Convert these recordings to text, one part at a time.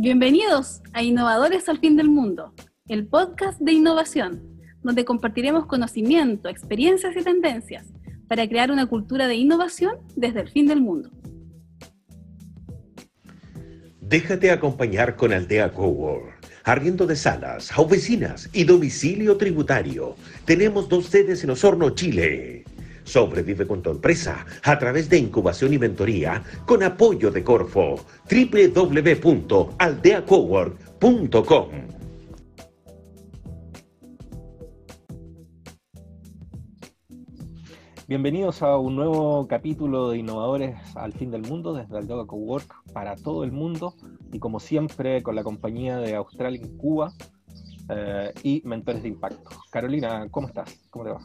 Bienvenidos a Innovadores al Fin del Mundo, el podcast de innovación, donde compartiremos conocimiento, experiencias y tendencias para crear una cultura de innovación desde el fin del mundo. Déjate acompañar con Aldea Cowork. Arriendo de salas, oficinas y domicilio tributario. Tenemos dos sedes en Osorno, Chile. Sobrevive con tu empresa a través de incubación y mentoría con apoyo de Corfo. www.aldeacowork.com Bienvenidos a un nuevo capítulo de Innovadores al Fin del Mundo desde Aldea Cowork para todo el mundo y como siempre con la compañía de Australia en Cuba eh, y Mentores de Impacto. Carolina, ¿cómo estás? ¿Cómo te va?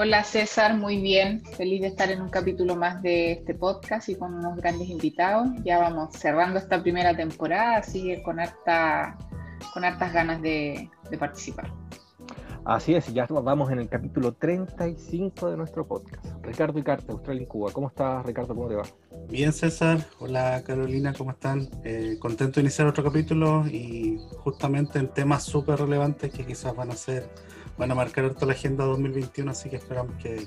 Hola César, muy bien. Feliz de estar en un capítulo más de este podcast y con unos grandes invitados. Ya vamos cerrando esta primera temporada, así con, harta, con hartas ganas de, de participar. Así es, ya vamos en el capítulo 35 de nuestro podcast. Ricardo Icarte, Australia y Cuba. ¿Cómo estás, Ricardo? ¿Cómo te va? Bien, César. Hola, Carolina, ¿cómo están? Eh, contento de iniciar otro capítulo y justamente en temas súper relevantes que quizás van a ser, van a marcar toda la agenda 2021, así que esperamos que,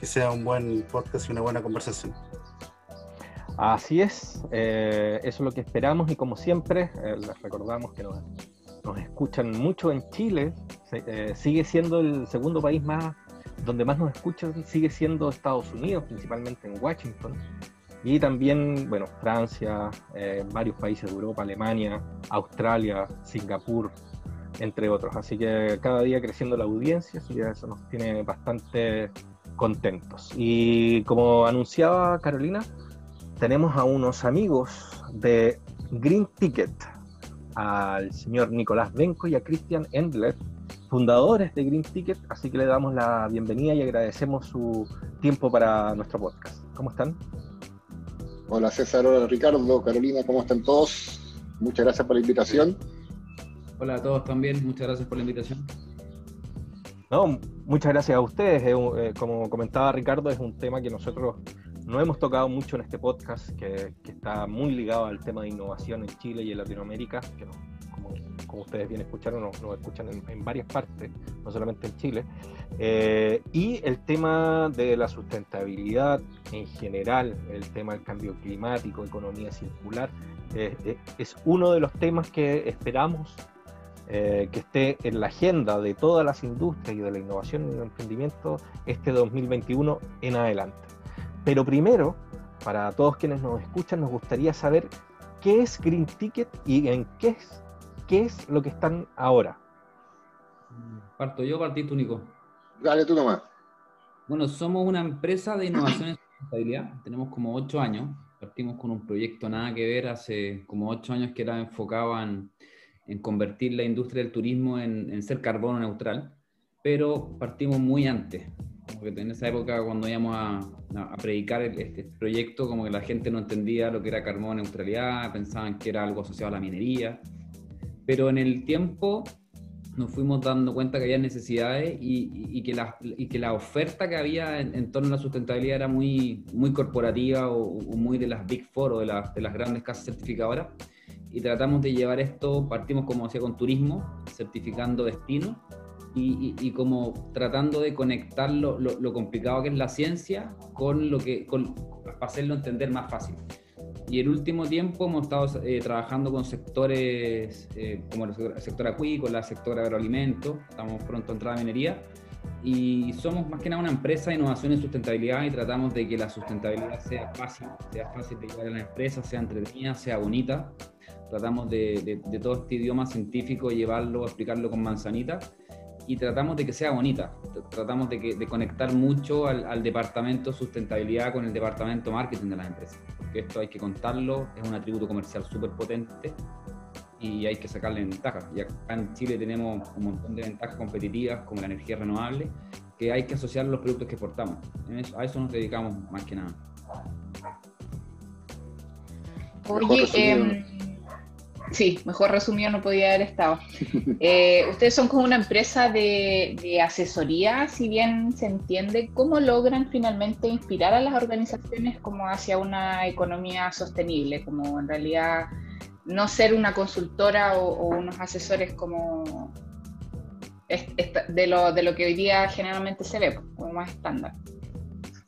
que sea un buen podcast y una buena conversación. Así es, eh, eso es lo que esperamos y como siempre, eh, les recordamos que nos nos escuchan mucho en Chile, eh, sigue siendo el segundo país más donde más nos escuchan, sigue siendo Estados Unidos, principalmente en Washington, y también, bueno, Francia, eh, varios países de Europa, Alemania, Australia, Singapur, entre otros. Así que cada día creciendo la audiencia, así que eso nos tiene bastante contentos. Y como anunciaba Carolina, tenemos a unos amigos de Green Ticket, al señor Nicolás Benco y a Christian Endler, fundadores de Green Ticket, así que le damos la bienvenida y agradecemos su tiempo para nuestro podcast. ¿Cómo están? Hola César, hola Ricardo, Carolina, ¿cómo están todos? Muchas gracias por la invitación. Hola a todos también, muchas gracias por la invitación. No, muchas gracias a ustedes. Eh, como comentaba Ricardo, es un tema que nosotros no hemos tocado mucho en este podcast, que, está muy ligado al tema de innovación en Chile y en Latinoamérica, que como, ustedes bien escucharon, nos, escuchan en, varias partes, no solamente en Chile. Eh, y el tema de la sustentabilidad en general, el tema del cambio climático, economía circular, eh, eh, es uno de los temas que esperamos que esté en la agenda de todas las industrias y de la innovación y el emprendimiento este 2021 en adelante. Pero primero, para todos quienes nos escuchan, nos gustaría saber qué es Green Ticket y en qué es, qué es lo que están ahora. Parto yo, partí tú, Nico. Dale tú nomás. Bueno, somos una empresa de innovación en sustentabilidad. Tenemos como ocho años. Partimos con un proyecto nada que ver hace como ocho años que era enfocado en, convertir la industria del turismo en, en ser carbono neutral, pero partimos muy antes como que en esa época cuando íbamos a, predicar este proyecto, como que la gente no entendía lo que era carbono neutralidad, pensaban que era algo asociado a la minería, pero en el tiempo nos fuimos dando cuenta que había necesidades y, que, la, y que la oferta que había en, torno a la sustentabilidad era muy, muy corporativa o, muy de las Big Four o de, de las grandes casas certificadoras. Y tratamos de llevar esto, partimos como decía con turismo, certificando destinos y, como tratando de conectar lo, lo, complicado que es la ciencia con lo que, con, para hacerlo entender más fácil. Y el último tiempo hemos estado eh, trabajando con sectores eh, como el sector acuícola, el sector agroalimento, estamos pronto a entrar a minería, y somos más que nada una empresa de innovación y sustentabilidad y tratamos de que la sustentabilidad sea fácil, sea fácil de llevar a la empresa, sea entretenida, sea bonita. Tratamos de, de, de todo este idioma científico llevarlo, explicarlo con manzanita y tratamos de que sea bonita. Tratamos de, que, de conectar mucho al, departamento sustentabilidad con el departamento marketing de las empresas. Porque esto hay que contarlo, es un atributo comercial súper potente y hay que sacarle ventaja. Y acá en Chile tenemos un montón de ventajas competitivas como la energía renovable que hay que asociar los productos que exportamos. a eso nos dedicamos más que nada. Oye, Sí, mejor resumido no podía haber estado. Eh, ustedes son como una empresa de, asesoría, si bien se entiende, ¿cómo logran finalmente inspirar a las organizaciones como hacia una economía sostenible? Como en realidad no ser una consultora o, unos asesores como de lo, de lo que hoy día generalmente se ve, como más estándar.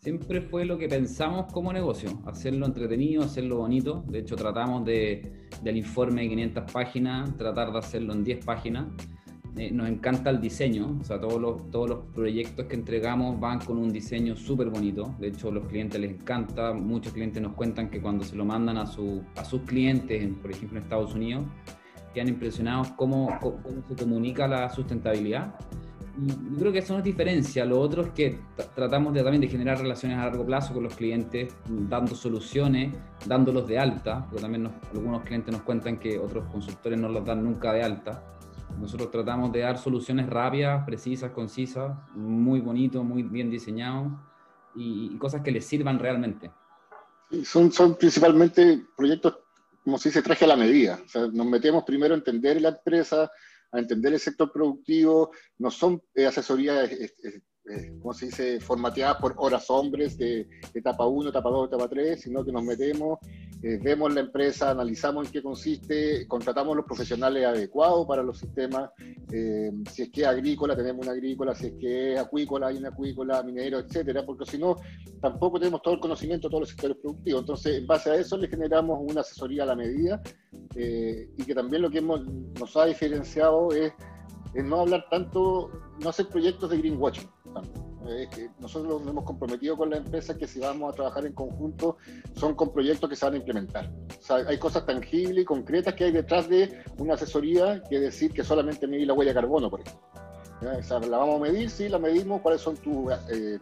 Siempre fue lo que pensamos como negocio, hacerlo entretenido, hacerlo bonito. De hecho, tratamos de, del informe de 500 páginas, tratar de hacerlo en 10 páginas eh, nos encanta el diseño, o sea, todos los, todos los proyectos que entregamos van con un diseño súper bonito, de hecho a los clientes les encanta, muchos clientes nos cuentan que cuando se lo mandan a, su, a sus clientes, por ejemplo en Estados Unidos, quedan impresionados cómo, cómo, se comunica la sustentabilidad. Y creo que eso no es diferencia, lo otro es que tratamos de, también de generar relaciones a largo plazo con los clientes, dando soluciones, dándolos de alta, porque también algunos clientes nos cuentan que otros consultores no los dan nunca de alta nosotros tratamos de dar soluciones rápidas, precisas, concisas, muy bonito, muy bien diseñado y, cosas que les sirvan realmente. son, son principalmente proyectos, como se dice, traje a la medida. O sea, nos metemos primero a entender la empresa, a entender el sector productivo, no son eh, asesorías ¿cómo se dice?, formateadas por horas hombres de etapa 1, etapa 2, etapa 3, sino que nos metemos, eh, vemos la empresa, analizamos en qué consiste, contratamos los profesionales adecuados para los sistemas, eh, si es que es agrícola, tenemos una agrícola, si es que es acuícola, hay una acuícola, minero, etcétera, porque si no, tampoco tenemos todo el conocimiento de todos los sectores productivos. Entonces, en base a eso, le generamos una asesoría a la medida y que también lo que hemos, nos ha diferenciado es no hablar tanto, no hacer proyectos de greenwashing. Nosotros nos hemos comprometido con la empresa que si vamos a trabajar en conjunto son con proyectos que se van a implementar. O sea, hay cosas tangibles y concretas que hay detrás de una asesoría que decir que solamente medir la huella de carbono, por ejemplo. La vamos a medir, sí, la medimos, cuáles son tus eh,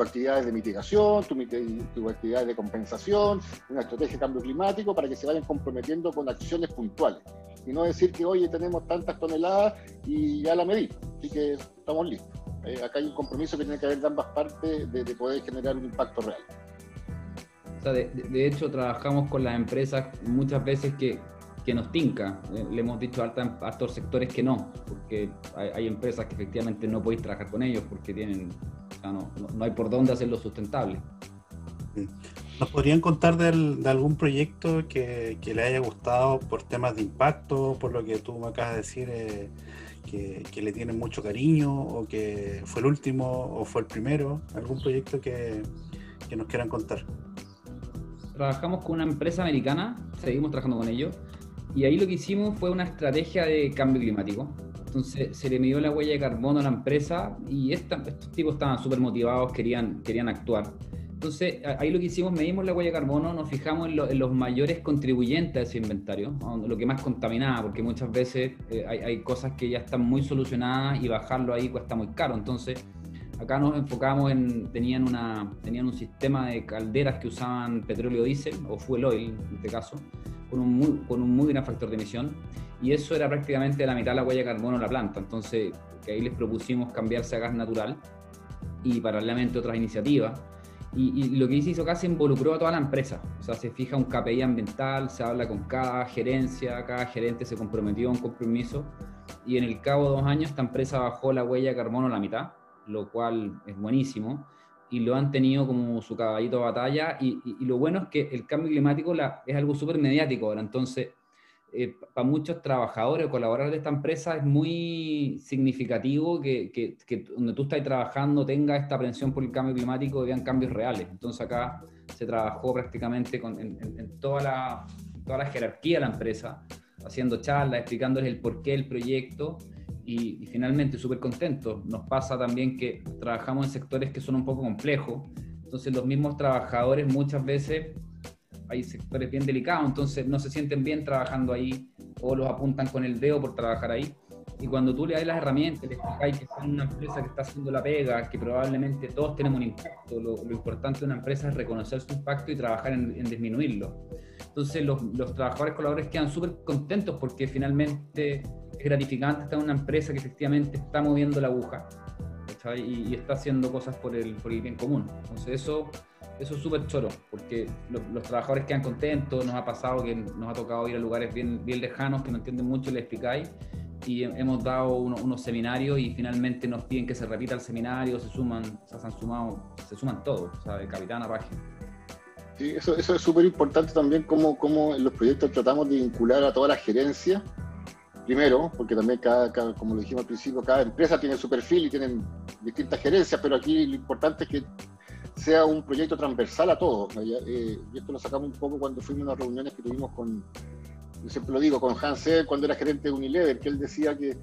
actividades de mitigación, tus actividades de compensación, una estrategia de cambio climático para que se vayan comprometiendo con acciones puntuales y no decir que, oye, tenemos tantas toneladas y ya la medí, así que estamos listos. Eh, acá hay un compromiso que tiene que haber de ambas partes de, poder generar un impacto real. O sea, de, hecho, trabajamos con las empresas muchas veces que, que nos tinca. Eh, le hemos dicho a, altos sectores que no, porque hay, empresas que efectivamente no podéis trabajar con ellos porque tienen, no, no, no hay por dónde hacerlo sustentable. ¿Nos podrían contar de algún proyecto que, le haya gustado por temas de impacto, por lo que tú me acabas de decir, eh, que, le tienen mucho cariño, o que fue el último, o fue el primero? ¿Algún proyecto que, nos quieran contar? Trabajamos con una empresa americana, seguimos trabajando con ellos, y ahí lo que hicimos fue una estrategia de cambio climático. Entonces se le midió la huella de carbono a la empresa y estos tipos estaban súper motivados, querían, querían actuar. Entonces, ahí lo que hicimos, medimos la huella de carbono, nos fijamos en, los mayores contribuyentes a ese inventario, lo que más contaminaba, porque muchas veces eh, hay, cosas que ya están muy solucionadas y bajarlo ahí cuesta muy caro. Entonces, acá nos enfocamos en, tenían, una, tenían un sistema de calderas que usaban petróleo diésel, o fuel oil en este caso, con un, muy, con un muy gran factor de emisión, y eso era prácticamente la mitad de la huella de carbono de la planta. Entonces, que ahí les propusimos cambiarse a gas natural y paralelamente otras iniciativas y, lo que hizo acá se involucró a toda la empresa. O sea, se fija un KPI ambiental, se habla con cada gerencia, cada gerente se comprometió a un compromiso. Y en el cabo de dos años, esta empresa bajó la huella de carbono a la mitad, lo cual es buenísimo. Y lo han tenido como su caballito de batalla. Y, lo bueno es que el cambio climático es algo súper mediático ahora. Entonces, eh, para muchos trabajadores o colaboradores de esta empresa es muy significativo que, que, donde tú estás trabajando tenga esta aprensión por el cambio climático y vean cambios reales. Entonces acá se trabajó prácticamente con, en, toda, la, toda la jerarquía de la empresa, haciendo charlas, explicándoles el porqué del proyecto y, y finalmente súper contentos. Nos pasa también que trabajamos en sectores que son un poco complejos, entonces los mismos trabajadores muchas veces hay sectores bien delicados, entonces no se sienten bien trabajando ahí o los apuntan con el dedo por trabajar ahí. Y cuando tú le das las herramientas, le explicáis que son una empresa que está haciendo la pega, que probablemente todos tenemos un impacto, lo, importante de una empresa es reconocer su impacto y trabajar en, disminuirlo. Entonces los, los trabajadores colaboradores quedan súper contentos porque finalmente es gratificante estar en una empresa que efectivamente está moviendo la aguja y, y, está haciendo cosas por el, por el bien común. Entonces eso eso es súper choro, porque los, trabajadores quedan contentos, nos ha pasado que nos ha tocado ir a lugares bien, bien lejanos que no entienden mucho y les explicáis, y hemos dado unos seminarios y finalmente nos piden que se repita el seminario, se suman, se han sumado, se suman todos, o sea, de capitán a página. Sí, eso, eso es súper importante también, cómo, cómo en los proyectos tratamos de vincular a toda la gerencia. Primero, porque también cada, cada, como lo dijimos al principio, cada empresa tiene su perfil y tienen distintas gerencias, pero aquí lo importante es que sea un proyecto transversal a todos. Eh, y esto lo sacamos un poco cuando fuimos a unas reuniones que tuvimos con, yo siempre lo digo, con Hans cuando era gerente de Unilever, que él decía que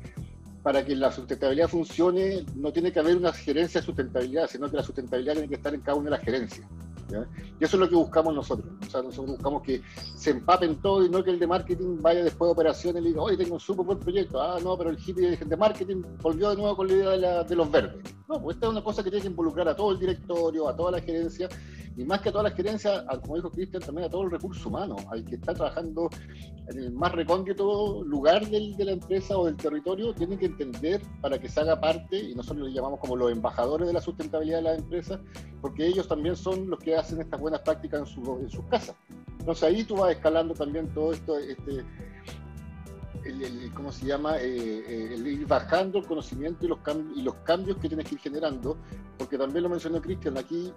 para que la sustentabilidad funcione no tiene que haber una gerencia de sustentabilidad, sino que la sustentabilidad tiene que estar en cada una de las gerencias. Y eso es lo que buscamos nosotros. O sea, nosotros buscamos que se empapen todo y no que el de marketing vaya después de operaciones y diga, oye, tengo un súper buen proyecto. Ah, no, pero el hippie de marketing volvió de nuevo con la idea de, los verdes. No, pues esta es una cosa que tiene que involucrar a todo el directorio, a toda la gerencia y más que a todas las gerencias, como dijo Cristian, también a todo el recurso humano, al que está trabajando en el más recóndito lugar de la empresa o del territorio, tiene que entender para que se haga parte, y nosotros le llamamos como los embajadores de la sustentabilidad de la empresa, porque ellos también son los que hacen estas buenas prácticas en, su, en sus casas. Entonces ahí tú vas escalando también todo esto, este, ¿cómo se llama? Eh, eh, el ir bajando el conocimiento y los, y los cambios que tienes que ir generando, porque también lo mencionó Cristian, aquí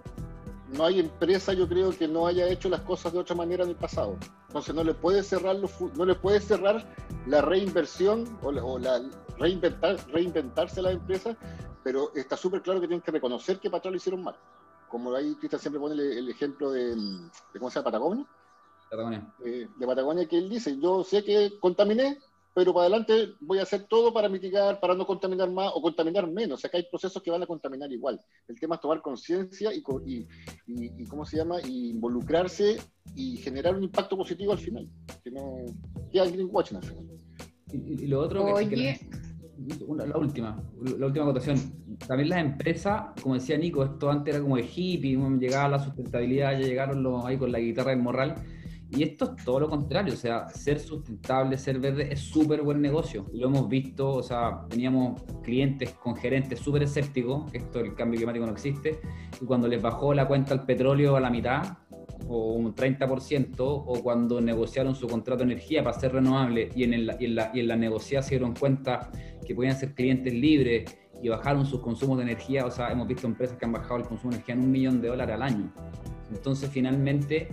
no hay empresa, yo creo, que no haya hecho las cosas de otra manera en el pasado. Entonces no le puede cerrar, no le puede cerrar la reinversión o la, reinventar, reinventarse la empresa, pero está súper claro que tienen que reconocer que para atrás lo hicieron mal. Como ahí Cristian siempre pone el, ejemplo de, de, ¿cómo se llama? Patagonia. Patagonia. Eh, de Patagonia que él dice, yo sé que contaminé, pero para adelante voy a hacer todo para mitigar, para no contaminar más o contaminar menos. O sea que hay procesos que van a contaminar igual. El tema es tomar conciencia y, y, ¿cómo se llama? Y involucrarse y generar un impacto positivo al final. Que no queda greenwashing al final. Y, lo otro que, la última, la última acotación. También las empresas, como decía Nico, esto antes era como de hippie, llegaba la sustentabilidad, ya llegaron los ahí con la guitarra del morral y esto es todo lo contrario, o sea, ser sustentable, ser verde es súper buen negocio. Lo hemos visto, o sea, teníamos clientes con gerentes súper escépticos, que esto el cambio climático no existe, y cuando les bajó la cuenta al petróleo a la mitad, o un 30%, o cuando negociaron su contrato de energía para ser renovable y en, el, y en, la, y en la negociación se dieron cuenta que podían ser clientes libres y bajaron sus consumos de energía, o sea, hemos visto empresas que han bajado el consumo de energía en un millón de dólares al año. Entonces, finalmente,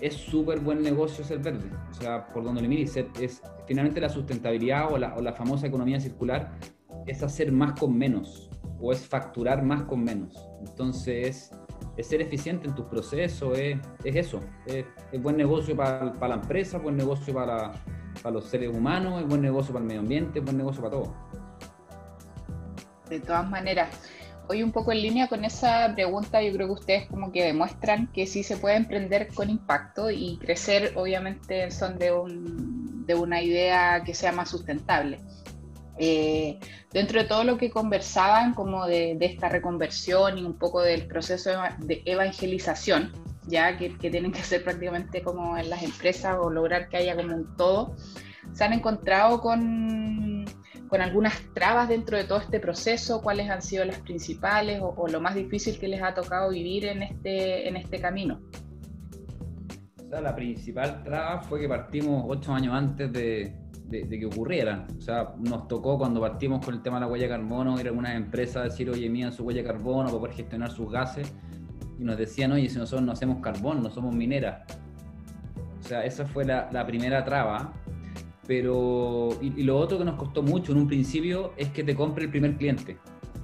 es súper buen negocio ser verde. O sea, por donde le mires, es, finalmente la sustentabilidad o la, o la, famosa economía circular es hacer más con menos o es facturar más con menos. Entonces, es ser eficiente en tus procesos, es, es eso. Es, buen negocio para, para, la empresa, buen negocio para, para los seres humanos, es buen negocio para el medio ambiente, es buen negocio para todo. De todas maneras, hoy un poco en línea con esa pregunta, yo creo que ustedes como que demuestran que sí se puede emprender con impacto y crecer obviamente son de, un, de una idea que sea más sustentable. Eh, dentro de todo lo que conversaban como de, de, esta reconversión y un poco del proceso de evangelización, ya que, que, tienen que ser prácticamente como en las empresas o lograr que haya como un todo, se han encontrado con con algunas trabas dentro de todo este proceso, cuáles han sido las principales o, lo más difícil que les ha tocado vivir en este, en este camino. O sea, la principal traba fue que partimos ocho años antes de, de, que ocurriera. O sea, nos tocó cuando partimos con el tema de la huella de carbono, ir a algunas empresas a decir, oye, midan su huella de carbono para poder gestionar sus gases. Y nos decían, oye, si nosotros no hacemos carbón, no somos mineras. O sea, esa fue la, la primera traba. Pero, y, lo otro que nos costó mucho en un principio es que te compre el primer cliente.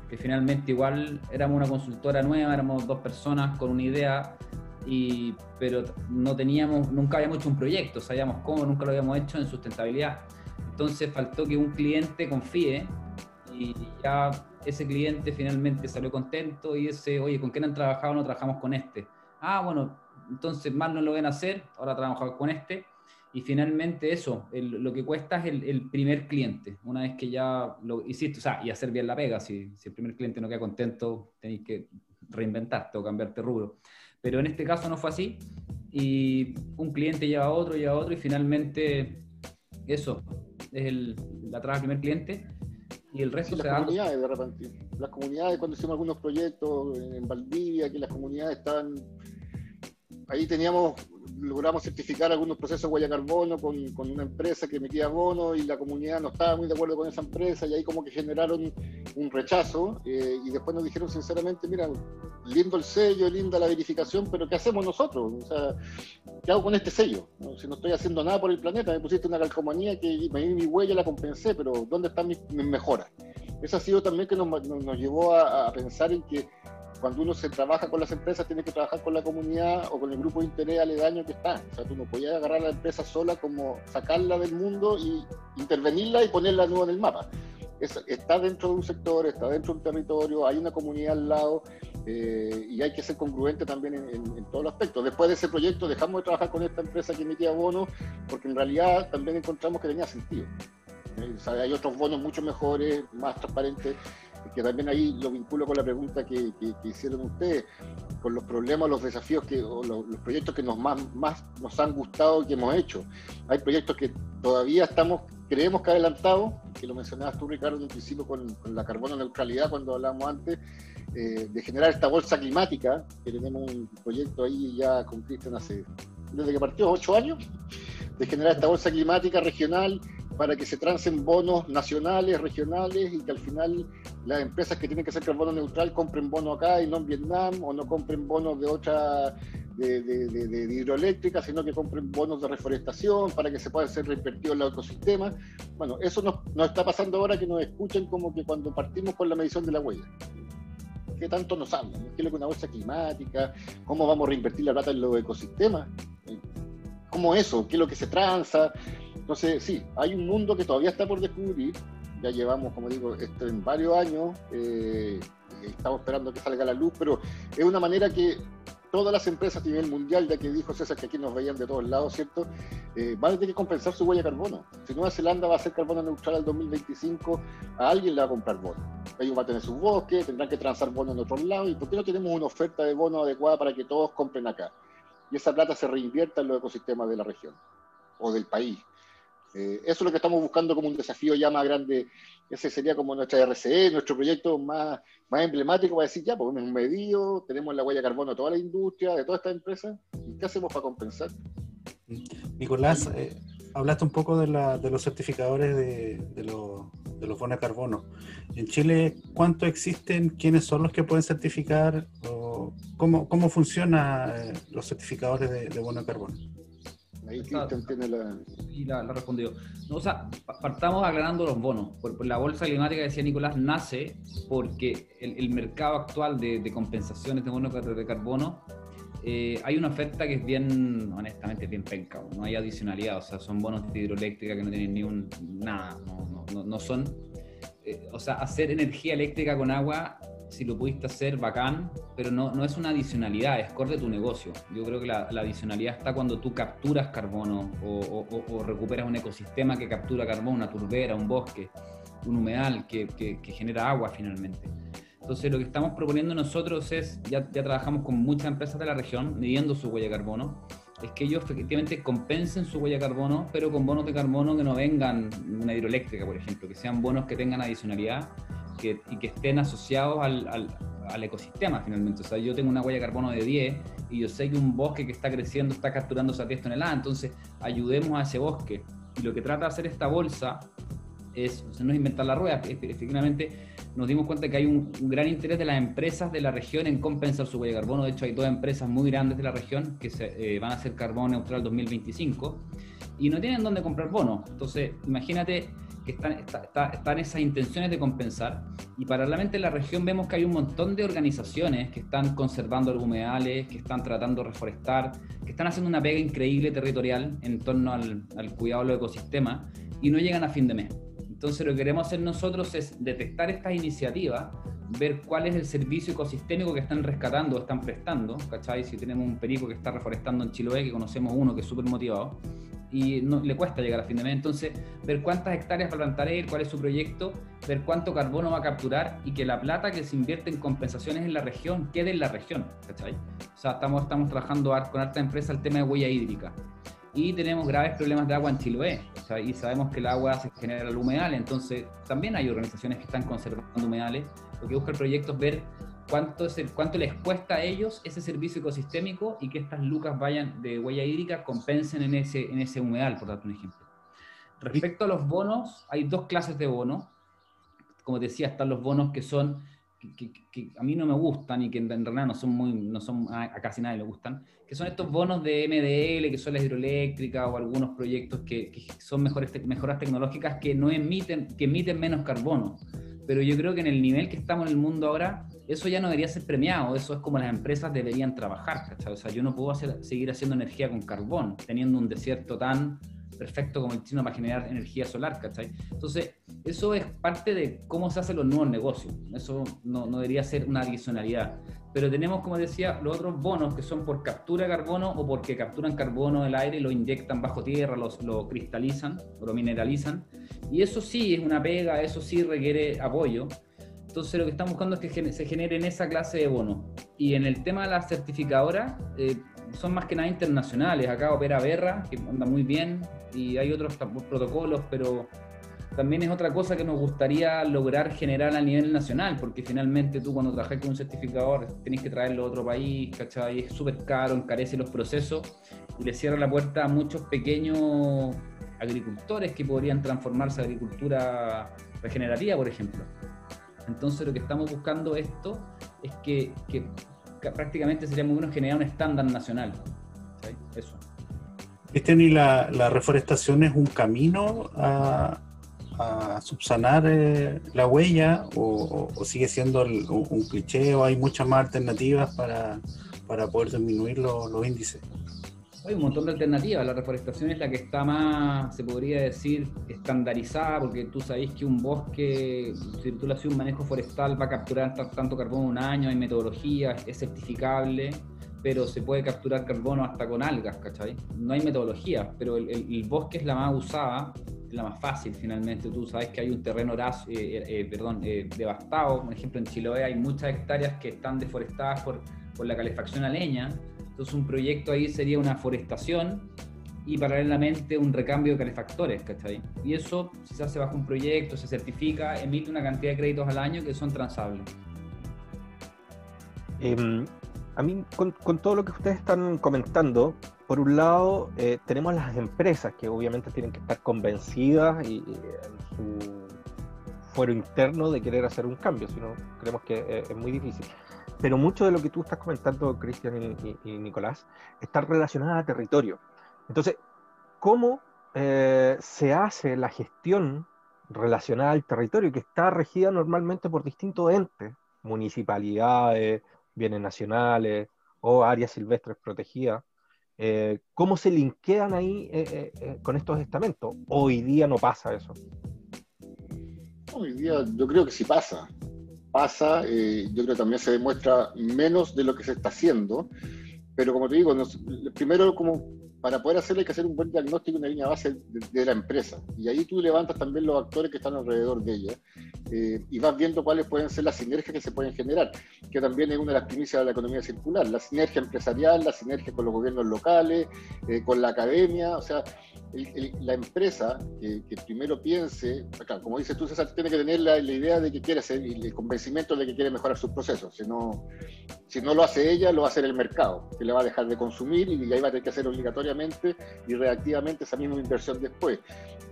Que finalmente igual éramos una consultora nueva, éramos dos personas con una idea, y, pero no teníamos, nunca habíamos hecho un proyecto, sabíamos cómo, nunca lo habíamos hecho en sustentabilidad. Entonces faltó que un cliente confíe y ya ese cliente finalmente salió contento y ese, oye, ¿con quién han trabajado? No trabajamos con este. Ah, bueno, entonces mal no lo ven hacer, ahora trabajamos con este y finalmente eso, lo que cuesta es el, primer cliente. Una vez que ya lo hiciste, o sea, y hacer bien la pega, si, si el primer cliente no queda contento, tenéis que reinventarte o cambiarte rubro. Pero en este caso no fue así y un cliente lleva a otro, lleva a otro y finalmente eso es el, la traba del primer cliente y el resto se las comunidades de repente las comunidades cuando hicimos algunos proyectos en Valdivia que las comunidades estaban ahí teníamos logramos certificar algunos procesos de huella carbono con, con, una empresa que emitía bono y la comunidad no estaba muy de acuerdo con esa empresa y ahí como que generaron un rechazo eh, y después nos dijeron sinceramente, mira, lindo el sello, linda la verificación, pero ¿qué hacemos nosotros? O sea, ¿qué hago con este sello? Si no estoy haciendo nada por el planeta, me pusiste una calcomanía que me di mi huella, la compensé, pero ¿dónde están mis, mejoras? Eso ha sido también que nos, nos, llevó a, a pensar en que cuando uno se trabaja con las empresas, tiene que trabajar con la comunidad o con el grupo de interés aledaño que está. O sea, tú no podías agarrar a la empresa sola como sacarla del mundo y intervenirla y ponerla nueva en el mapa. está dentro de un sector, está dentro de un territorio, hay una comunidad al lado eh, y hay que ser congruente también en, todos los aspectos. Después de ese proyecto dejamos de trabajar con esta empresa que emitía bonos porque en realidad también encontramos que tenía sentido. Eh, hay otros bonos mucho mejores, más transparentes, que también ahí lo vinculo con la pregunta que, hicieron ustedes, con los problemas, los desafíos que, o los, proyectos que nos más, más nos han gustado y que hemos hecho. Hay proyectos que todavía estamos, creemos que adelantados, que lo mencionabas tú, Ricardo, en un principio con, la carbono neutralidad, cuando hablamos antes, eh, de generar esta bolsa climática, que tenemos un proyecto ahí ya con Cristian hace, desde que partió, ocho años, de generar esta bolsa climática regional para que se trancen bonos nacionales, regionales y que al final las empresas que tienen que hacer carbono neutral compren bonos acá y no en Vietnam o no compren bonos de otra de, hidroeléctrica, sino que compren bonos de reforestación para que se puedan ser reinvertidos en los ecosistemas. Bueno, eso nos, nos, está pasando ahora que nos escuchen como que cuando partimos con la medición de la huella. ¿Qué tanto nos hablan? ¿Qué es lo que una bolsa climática? ¿Cómo vamos a reinvertir la plata en los ecosistemas? ¿Cómo eso? ¿Qué es lo que se tranza? Entonces, sí, hay un mundo que todavía está por descubrir. Ya llevamos, como digo, esto en varios años. Eh, estamos esperando que salga la luz, pero es una manera que todas las empresas a nivel mundial, ya que dijo César que aquí nos veían de todos lados, ¿cierto? Eh, van a tener que compensar su huella de carbono. Si Nueva Zelanda va a ser carbono neutral al 2025, a alguien le va a comprar bono. Ellos van a tener sus bosques, tendrán que transar bono en otros lados. ¿Y por qué no tenemos una oferta de bono adecuada para que todos compren acá? Y esa plata se reinvierta en los ecosistemas de la región o del país. Eh, eso es lo que estamos buscando como un desafío ya más grande. Ese sería como nuestra RCE, nuestro proyecto más, más emblemático para decir, ya, pues un medio, tenemos la huella de carbono de toda la industria, de toda esta empresa, ¿y qué hacemos para compensar? Nicolás, eh, hablaste un poco de, la, de los certificadores de, de, los, bonos de carbono. En Chile, ¿cuántos existen? ¿Quiénes son los que pueden certificar? ¿Cómo, cómo funcionan eh, los certificadores de, de de carbono? Ahí tiene la... Y la, respondió. o sea, partamos aclarando los bonos. Por, la bolsa climática, decía Nicolás, nace porque el, mercado actual de, compensaciones de bonos de carbono, eh, hay una oferta que es bien, honestamente, bien penca. No hay adicionalidad, o sea, son bonos de hidroeléctrica que no tienen ni un. nada, no, no, no son. Eh, o sea, hacer energía eléctrica con agua si lo pudiste hacer, bacán, pero no, no es una adicionalidad, es core de tu negocio. Yo creo que la, adicionalidad está cuando tú capturas carbono o, recuperas un ecosistema que captura carbono, una turbera, un bosque, un humedal que, que, genera agua finalmente. Entonces lo que estamos proponiendo nosotros es, ya, ya trabajamos con muchas empresas de la región midiendo su huella de carbono, es que ellos efectivamente compensen su huella de carbono, pero con bonos de carbono que no vengan una hidroeléctrica, por ejemplo, que sean bonos que tengan adicionalidad y que estén asociados al, al, ecosistema finalmente. O sea, yo tengo una huella de carbono de 10 y yo sé que un bosque que está creciendo está capturando esas 10 toneladas, entonces ayudemos a ese bosque. Y lo que trata de hacer esta bolsa es, no es inventar la rueda, efectivamente nos dimos cuenta que hay un, gran interés de las empresas de la región en compensar su huella de carbono. De hecho, hay dos empresas muy grandes de la región que se, eh, van a hacer carbono neutral 2025 y no tienen dónde comprar bonos. Entonces, imagínate que están, están esas intenciones de compensar y paralelamente en la región vemos que hay un montón de organizaciones que están conservando humedales, que están tratando de reforestar, que están haciendo una pega increíble territorial en torno al, al cuidado de los ecosistemas y no llegan a fin de mes. Entonces lo que queremos hacer nosotros es detectar estas iniciativas, ver cuál es el servicio ecosistémico que están rescatando o están prestando, ¿cachai? Si tenemos un perico que está reforestando en Chiloé, que conocemos uno que es súper motivado, y no, le cuesta llegar a fin de mes. Entonces, ver cuántas hectáreas va a plantar él, cuál es su proyecto, ver cuánto carbono va a capturar y que la plata que se invierte en compensaciones en la región quede en la región. ¿cachai? O sea, estamos, estamos trabajando con harta empresa el tema de huella hídrica. Y tenemos graves problemas de agua en Chiloé. Sea, y sabemos que el agua se genera el humedal, entonces también hay organizaciones que están conservando humedales. Lo que busca el proyecto es ver cuánto, les cuesta a ellos ese servicio ecosistémico y que estas lucas vayan de huella hídrica compensen en ese, en ese humedal, por darte un ejemplo. Respecto a los bonos, hay dos clases de bonos. Como decía, están los bonos que son que, a mí no me gustan y que en, realidad no son muy, no son, a, casi nadie le gustan, que son estos bonos de MDL, que son las hidroeléctricas o algunos proyectos que, son mejores mejoras tecnológicas que no emiten, que emiten menos carbono. Pero yo creo que en el nivel que estamos en el mundo ahora, eso ya no debería ser premiado, eso es como las empresas deberían trabajar, O sea, yo no puedo seguir haciendo energía con carbón, teniendo un desierto tan perfecto como el chino para generar energía solar, ¿cachai? Entonces, eso es parte de cómo se hacen los nuevos negocios. Eso no, no, debería ser una adicionalidad. Pero tenemos, como decía, los otros bonos que son por captura de carbono o porque capturan carbono del aire y lo inyectan bajo tierra, lo, lo cristalizan o lo mineralizan. Y eso sí es una pega, eso sí requiere apoyo. Entonces lo que estamos buscando es que se generen esa clase de bonos. Y en el tema de la certificadora, eh, son más que nada internacionales. Acá opera Berra, que anda muy bien, y hay otros protocolos, pero también es otra cosa que nos gustaría lograr generar a nivel nacional, porque finalmente tú cuando trabajas con un certificador tenés que traerlo a otro país, ¿cachai? Es súper caro, encarece los procesos y le cierra la puerta a muchos pequeños agricultores que podrían transformarse a agricultura regenerativa, por ejemplo. Entonces lo que estamos buscando esto es que, que prácticamente sería muy bueno generar un estándar nacional. Eso. Cristian, ¿y la, reforestación es un camino a, subsanar eh, la huella o, sigue siendo un, cliché o hay muchas más alternativas para, poder disminuir los índices? Hay un montón de alternativas. La reforestación es la que está más, se podría decir, estandarizada, porque tú sabes que un bosque, si tú le haces un manejo forestal, va a capturar tanto carbono un año, hay metodologías, es certificable, pero se puede capturar carbono hasta con algas, ¿cachai? No hay metodología, pero el, bosque es la más usada, la más fácil finalmente. Tú sabes que hay un terreno eh, eh, eh, perdón, devastado, por ejemplo en Chiloé hay muchas hectáreas que están deforestadas por, por la calefacción a leña entonces un proyecto ahí sería una forestación y paralelamente un recambio de calefactores, ¿cachai? Y eso, si se hace bajo un proyecto, se certifica, emite una cantidad de créditos al año que son transables. Em, a mí, con, todo lo que ustedes están comentando, por un lado, eh, tenemos las empresas que obviamente tienen que estar convencidas y, en su fuero interno de querer hacer un cambio, si no, creemos que eh, es muy difícil pero mucho de lo que tú estás comentando, Cristian y, Nicolás, está relacionado a territorio. Entonces, ¿cómo eh, se hace la gestión relacionada al territorio que está regida normalmente por distintos entes, municipalidades, bienes nacionales o áreas silvestres protegidas? Eh, ¿Cómo se linkean ahí eh, con estos estamentos? Hoy día no pasa eso. Hoy día yo creo que sí pasa pasa, eh, yo creo que también se demuestra menos de lo que se está haciendo, pero como te digo, primero como para poder hacerlo hay que hacer un buen diagnóstico, una línea base de, la empresa, y ahí tú levantas también los actores que están alrededor de ella, eh, y vas viendo cuáles pueden ser las sinergias que se pueden generar, que también es una de las primicias de la economía circular, la sinergia empresarial, la sinergia con los gobiernos locales, eh, con la academia, o sea, la empresa que, primero piense, como dices tú, César, tiene que tener la, idea de que quiere hacer y el convencimiento de que quiere mejorar sus procesos. Si no, si no lo hace ella, lo va a hacer el mercado, que le va a dejar de consumir y ahí va a tener que hacer y reactivamente esa misma inversión después.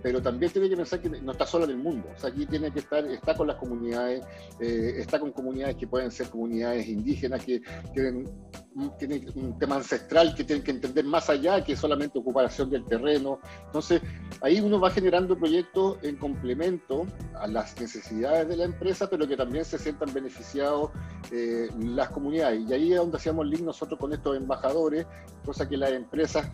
Pero también tiene que pensar que no está sola en el mundo. O sea, aquí tiene que estar, está con las comunidades, eh, está con comunidades que pueden ser comunidades indígenas, que tienen tiene un tema ancestral que tienen que entender más allá que solamente ocupación del terreno. Entonces, ahí uno va generando proyectos en complemento a las necesidades de la empresa, pero que también se sientan beneficiados eh, las comunidades. Y ahí es donde hacemos link nosotros con estos embajadores, cosa que las empresas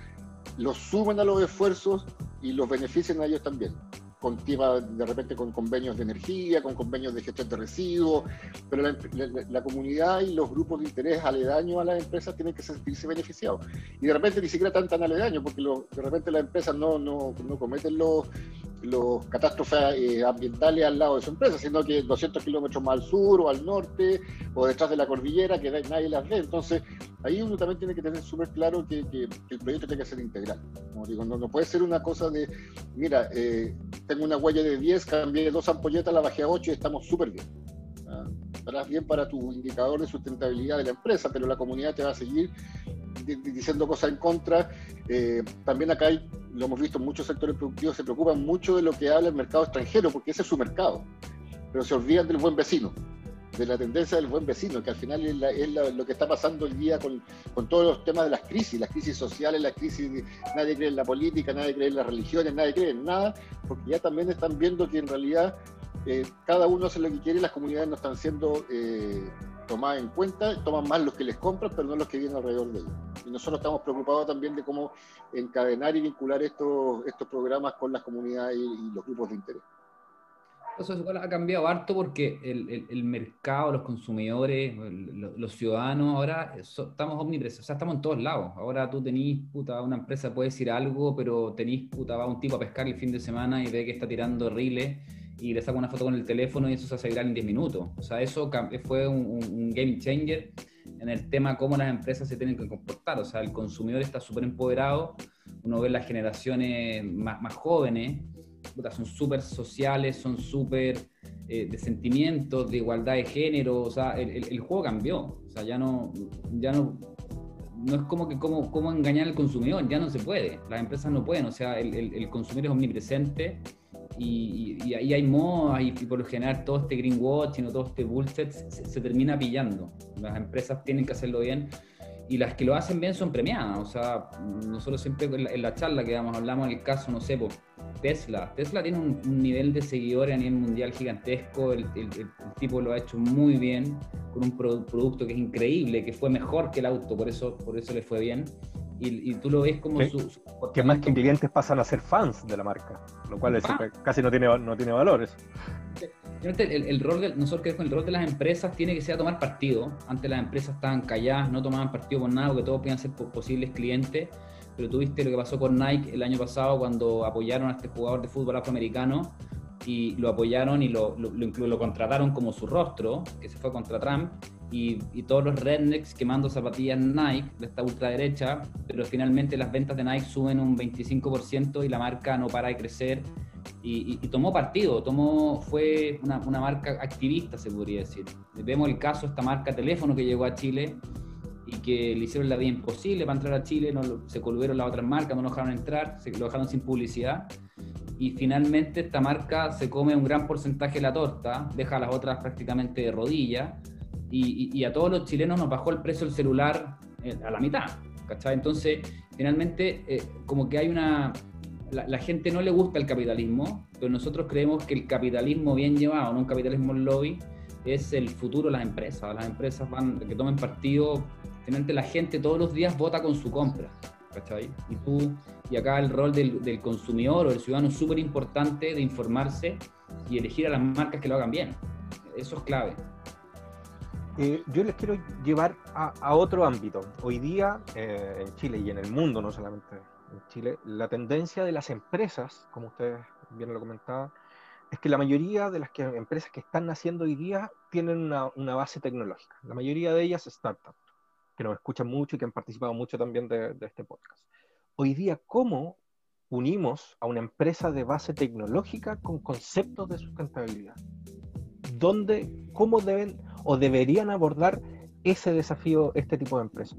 los sumen a los esfuerzos y los beneficien a ellos también con de repente con convenios de energía, con convenios de gestión de residuos, pero la, comunidad y los grupos de interés aledaños a las empresas tienen que sentirse beneficiados. Y de repente ni siquiera tan tan aledaños, porque de repente las empresas no, no, no cometen los, los catástrofes eh, ambientales al lado de su empresa, sino que 200 kilómetros más al sur o al norte o detrás de la cordillera que nadie las ve. Entonces, ahí uno también tiene que tener súper claro que, el proyecto tiene que ser integral. No puede ser una cosa de, mira, eh, tengo una huella de 10, cambié dos ampolletas, la bajé a 8 y estamos súper bien. Ah, estarás bien para tu indicador de sustentabilidad de la empresa, pero la comunidad te va a seguir diciendo cosas en contra. Eh, también acá hay, lo hemos visto muchos sectores productivos, se preocupan mucho de lo que habla el mercado extranjero, porque ese es su mercado, pero se olvidan del buen vecino de la tendencia del buen vecino, que al final es, lo que está pasando hoy día con, con, todos los temas de las crisis, las crisis sociales, las crisis, de, nadie cree en la política, nadie cree en las religiones, nadie cree en nada, porque ya también están viendo que en realidad eh, cada uno hace lo que quiere y las comunidades no están siendo eh, tomadas en cuenta, toman más los que les compran, pero no los que vienen alrededor de ellos. Y nosotros estamos preocupados también de cómo encadenar y vincular estos, estos programas con las comunidades y los grupos de interés. Eso ha cambiado harto porque el, el, mercado, los consumidores, los, ciudadanos, ahora estamos omnipresentes, o sea, estamos en todos lados. Ahora tú tenés, puta, una empresa puede decir algo, pero tenés, puta, va un tipo a pescar el fin de semana y ve que está tirando riles y le saca una foto con el teléfono y eso se hace viral en 10 minutos. O sea, eso fue un, un, game changer en el tema cómo las empresas se tienen que comportar. O sea, el consumidor está súper empoderado, uno ve las generaciones más, más jóvenes son súper sociales, son súper eh, de sentimientos, de igualdad de género, o sea, el, el, juego cambió, o sea, ya no, ya no, no es como que cómo, cómo engañar al consumidor, ya no se puede, las empresas no pueden, o sea, el, el consumidor es omnipresente y, y, ahí hay modas y, por lo general todo este greenwashing o todo este bullshit se, se termina pillando, las empresas tienen que hacerlo bien y las que lo hacen bien son premiadas. O sea, nosotros siempre en la, charla que damos, hablamos del caso, no sé, pues, Tesla. Tesla tiene un, nivel de seguidores a nivel mundial gigantesco, el, tipo lo ha hecho muy bien, con un producto que es increíble, que fue mejor que el auto, por eso, por eso le fue bien. Y, tú lo ves como su, Que más que clientes pasan a ser fans de la marca, lo cual ah. casi no tiene, no tiene valores. El, rol de, nosotros creemos que el rol de las empresas tiene que ser tomar partido. Antes las empresas estaban calladas, no tomaban partido por nada, porque todos podían ser posibles clientes. Pero tuviste lo que pasó con Nike el año pasado cuando apoyaron a este jugador de fútbol afroamericano y lo apoyaron y lo, lo, lo, contrataron como su rostro, que se fue contra Trump, y, y, todos los rednecks quemando zapatillas Nike de esta ultraderecha, pero finalmente las ventas de Nike suben un 25% y la marca no para de crecer y, tomó partido, tomó, fue una, una, marca activista, se podría decir. Vemos el caso de esta marca teléfono que llegó a Chile y que le hicieron la vida imposible para entrar a Chile, no, se colvieron las otras marcas, no lo dejaron entrar, se lo dejaron sin publicidad. Y finalmente esta marca se come un gran porcentaje de la torta, deja a las otras prácticamente de rodillas, y, y, a todos los chilenos nos bajó el precio del celular eh, a la mitad. Entonces, finalmente, eh, como que hay una, la, gente no le gusta el capitalismo, pero nosotros creemos que el capitalismo bien llevado, no un capitalismo lobby, es el futuro de las empresas. Las empresas van, que tomen partido, finalmente la gente todos los días vota con su compra. ¿cachai? Y tú, y acá el rol del, del consumidor o del ciudadano es súper importante de informarse y elegir a las marcas que lo hagan bien. Eso es clave. Eh, yo les quiero llevar a, a otro ámbito. Hoy día eh, en Chile y en el mundo, no solamente en Chile, la tendencia de las empresas, como ustedes bien lo comentaban, es que la mayoría de las que, empresas que están naciendo hoy día tienen una, una, base tecnológica. La mayoría de ellas startups, que nos escuchan mucho y que han participado mucho también de, de este podcast. Hoy día, ¿cómo unimos a una empresa de base tecnológica con conceptos de sustentabilidad? ¿Dónde, cómo deben o deberían abordar ese desafío este tipo de empresas?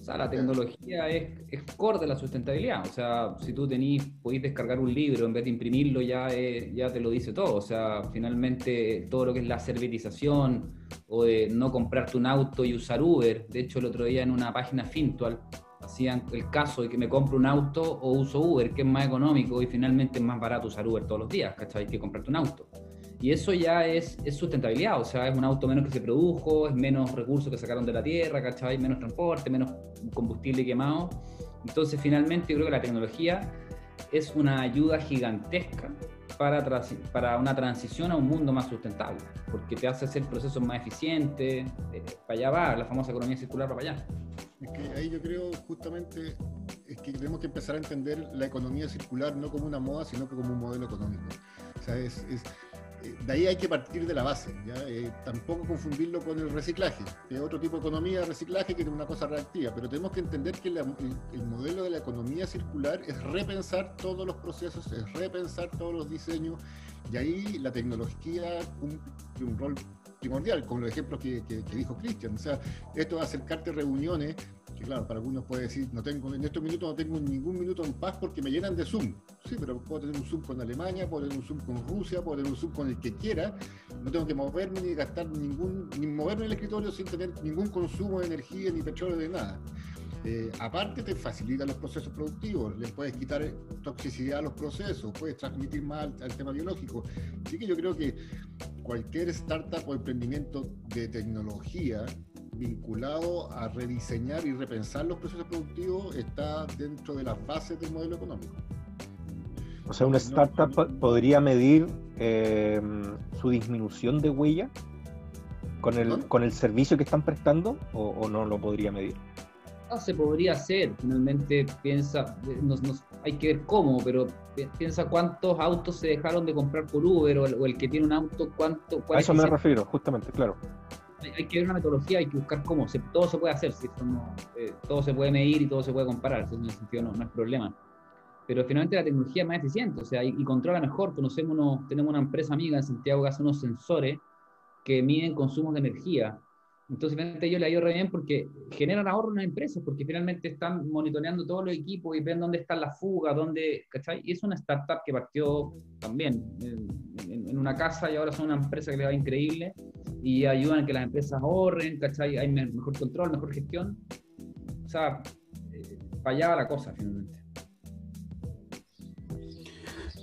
O sea, la tecnología es, es core de la sustentabilidad. O sea, si tú tenés, podéis descargar un libro en vez de imprimirlo, ya, ya te lo dice todo. O sea, finalmente todo lo que es la servitización o de no comprarte un auto y usar Uber. De hecho, el otro día en una página Fintual hacían el caso de que me compro un auto o uso Uber, que es más económico y finalmente es más barato usar Uber todos los días, ¿cachai? Que comprarte un auto. Y eso ya es, es, sustentabilidad, o sea, es un auto menos que se produjo, es menos recursos que sacaron de la tierra, ¿cachai? Menos transporte, menos combustible quemado. Entonces, finalmente, yo creo que la tecnología es una ayuda gigantesca para, para una transición a un mundo más sustentable, porque te hace hacer procesos más eficientes, eh, para allá va, la famosa economía circular para allá. Es que ahí yo creo justamente es que tenemos que empezar a entender la economía circular no como una moda, sino que como un modelo económico. O sea, es, es de ahí hay que partir de la base, eh, tampoco confundirlo con el reciclaje, es otro tipo de economía de reciclaje que es una cosa reactiva, pero tenemos que entender que el, modelo de la economía circular es repensar todos los procesos, es repensar todos los diseños, y ahí la tecnología cumple un rol primordial, con los ejemplos que, que dijo Cristian. O sea, esto a acercarte a reuniones que claro, para algunos puede decir, no tengo, en estos minutos no tengo ningún minuto en paz porque me llenan de Zoom. Sí, pero puedo tener un Zoom con Alemania, puedo tener un Zoom con Rusia, puedo tener un Zoom con el que quiera. No tengo que moverme ni gastar ningún, ni moverme en el escritorio sin tener ningún consumo de energía ni petróleo de nada. Eh, aparte te facilita los procesos productivos, le puedes quitar toxicidad a los procesos, puedes transmitir más al, tema biológico. Así que yo creo que cualquier startup o emprendimiento de tecnología vinculado a rediseñar y repensar los procesos productivos está dentro de las bases del modelo económico. O sea, una startup podría medir eh, su disminución de huella con el, con el servicio que están prestando o, no lo podría medir. No se podría hacer, finalmente piensa, hay que ver cómo, pero piensa cuántos autos se dejaron de comprar por Uber o el, que tiene un auto, cuánto... A eso me refiero, justamente, claro. Hay que ver una metodología, hay que buscar cómo, todo se puede hacer, si eh, todo se puede medir y todo se puede comparar, en ese sentido no, es problema. Pero finalmente la tecnología es más eficiente, o sea, y, controla mejor, conocemos unos, tenemos una empresa amiga en Santiago que hace unos sensores que miden consumos de energía, entonces, finalmente yo le ayudo re bien porque generan ahorro en las empresas, porque finalmente están monitoreando todos los equipos y ven dónde están las fugas, dónde, ¿cachai? Y es una startup que partió también en, en, una casa y ahora son una empresa que le va increíble y ayudan a que las empresas ahorren, ¿cachai? Hay mejor control, mejor gestión. O sea, eh, fallaba la cosa finalmente.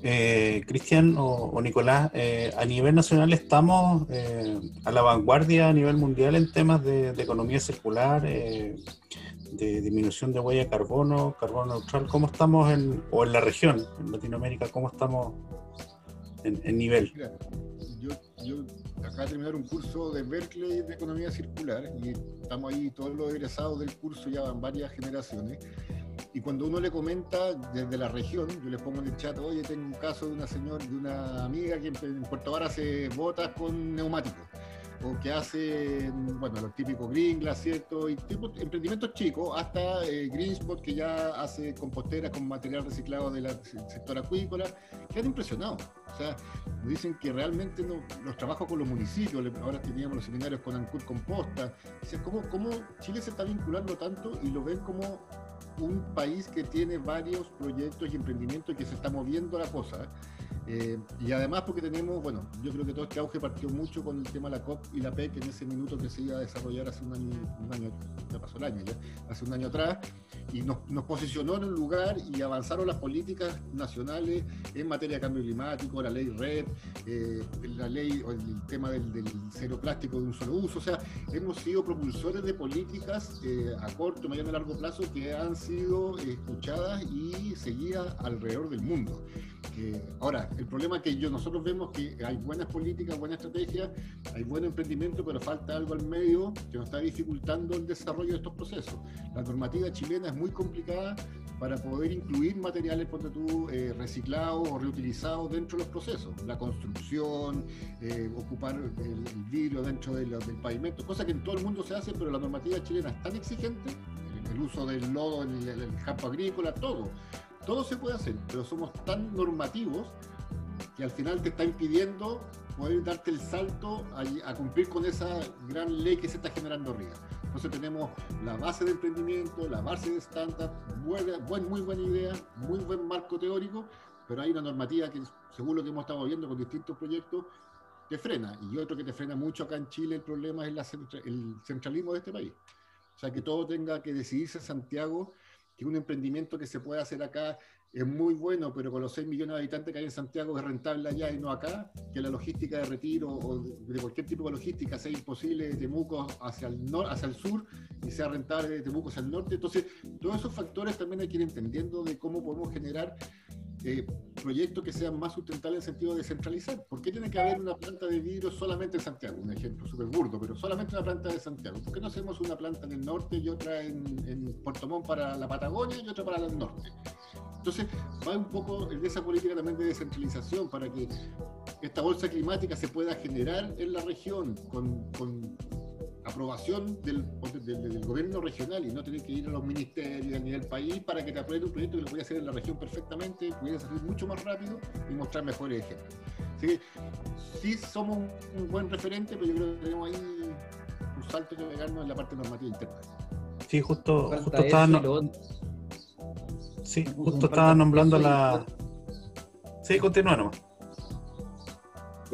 Eh, Cristian o, Nicolás, eh, a nivel nacional estamos eh, a la vanguardia a nivel mundial en temas de, economía circular, de disminución de huella de carbono, carbono neutral. ¿Cómo estamos en, o en la región, en Latinoamérica, cómo estamos en, nivel? yo, yo acabo de terminar un curso de Berkeley de economía circular y estamos ahí todos los egresados del curso ya van varias generaciones y cuando uno le comenta desde la región, yo le pongo en el chat, oye, tengo un caso de una señora, de una amiga que en Puerto Vara hace botas con neumáticos o que hace, bueno, los típicos Glass, ¿cierto? Y emprendimientos chicos, hasta eh, que ya hace composteras con material reciclado del sector acuícola, que han impresionado. O sea, nos dicen que realmente los trabajos con los municipios, ahora teníamos los seminarios con Ancur Composta, o ¿cómo, ¿cómo Chile se está vinculando tanto y lo ven como un país que tiene varios proyectos y emprendimientos y que se está moviendo la cosa. Eh, y además porque tenemos, bueno, yo creo que todo este auge partió mucho con el tema de la COP y la PEC en ese minuto que se iba a desarrollar hace un año, un año ya pasó el año hace un año atrás, y nos, posicionó en un lugar y avanzaron las políticas nacionales en materia de cambio climático, la ley RED, eh, la ley o el tema del, cero plástico de un solo uso, o sea, hemos sido propulsores de políticas eh, a corto, mediano y largo plazo que han sido escuchadas y seguidas alrededor del mundo. Ahora, el problema que yo, nosotros vemos que hay buenas políticas, buenas estrategias, hay buen emprendimiento, pero falta algo al medio que nos está dificultando el desarrollo de estos procesos. La normativa chilena es muy complicada para poder incluir materiales tú, eh, reciclados o reutilizados dentro de los procesos. La construcción, eh, ocupar el, vidrio dentro del pavimento, cosa que en todo el mundo se hace, pero la normativa chilena es tan exigente, el, uso del lodo en el, el campo agrícola, todo. Todo se puede hacer, pero somos tan normativos que al final te está impidiendo poder darte el salto a, cumplir con esa gran ley que se está generando arriba. Entonces tenemos la base de emprendimiento, la base de startup, buen, muy buena idea, muy buen marco teórico, pero hay una normativa que, según lo que hemos estado viendo con distintos proyectos, te frena. Y otro que te frena mucho acá en Chile, el problema es el centralismo de este país. O sea, que todo tenga que decidirse en Santiago, que un emprendimiento que se pueda hacer acá es muy bueno, pero con los 6 millones de habitantes que hay en Santiago es rentable allá y no acá, que la logística de retiro o de cualquier tipo de logística sea imposible de Temuco hacia el, hacia el sur y sea rentable de Temuco hacia el norte. Entonces, todos esos factores también hay que ir entendiendo de cómo podemos generar eh, proyectos que sean más sustentables en sentido de descentralizar. ¿Por qué tiene que haber una planta de vidrio solamente en Santiago? Un ejemplo súper burdo, pero solamente una planta de Santiago. ¿Por qué no hacemos una planta en el norte y otra en, en Puerto Montt para la Patagonia y otra para el norte? Entonces, va un poco en esa política también de descentralización para que esta bolsa climática se pueda generar en la región con, aprobación del, del, gobierno regional y no tener que ir a los ministerios a nivel país para que te aprueben un proyecto que lo a hacer en la región perfectamente, pudiera salir mucho más rápido y mostrar mejores ejemplos. Así que sí somos un, buen referente, pero yo creo que tenemos ahí un salto que pegarnos en la parte normativa interna. Sí, justo, justo estaba, sí, justo estaba nombrando la... Sí, continúa nomás.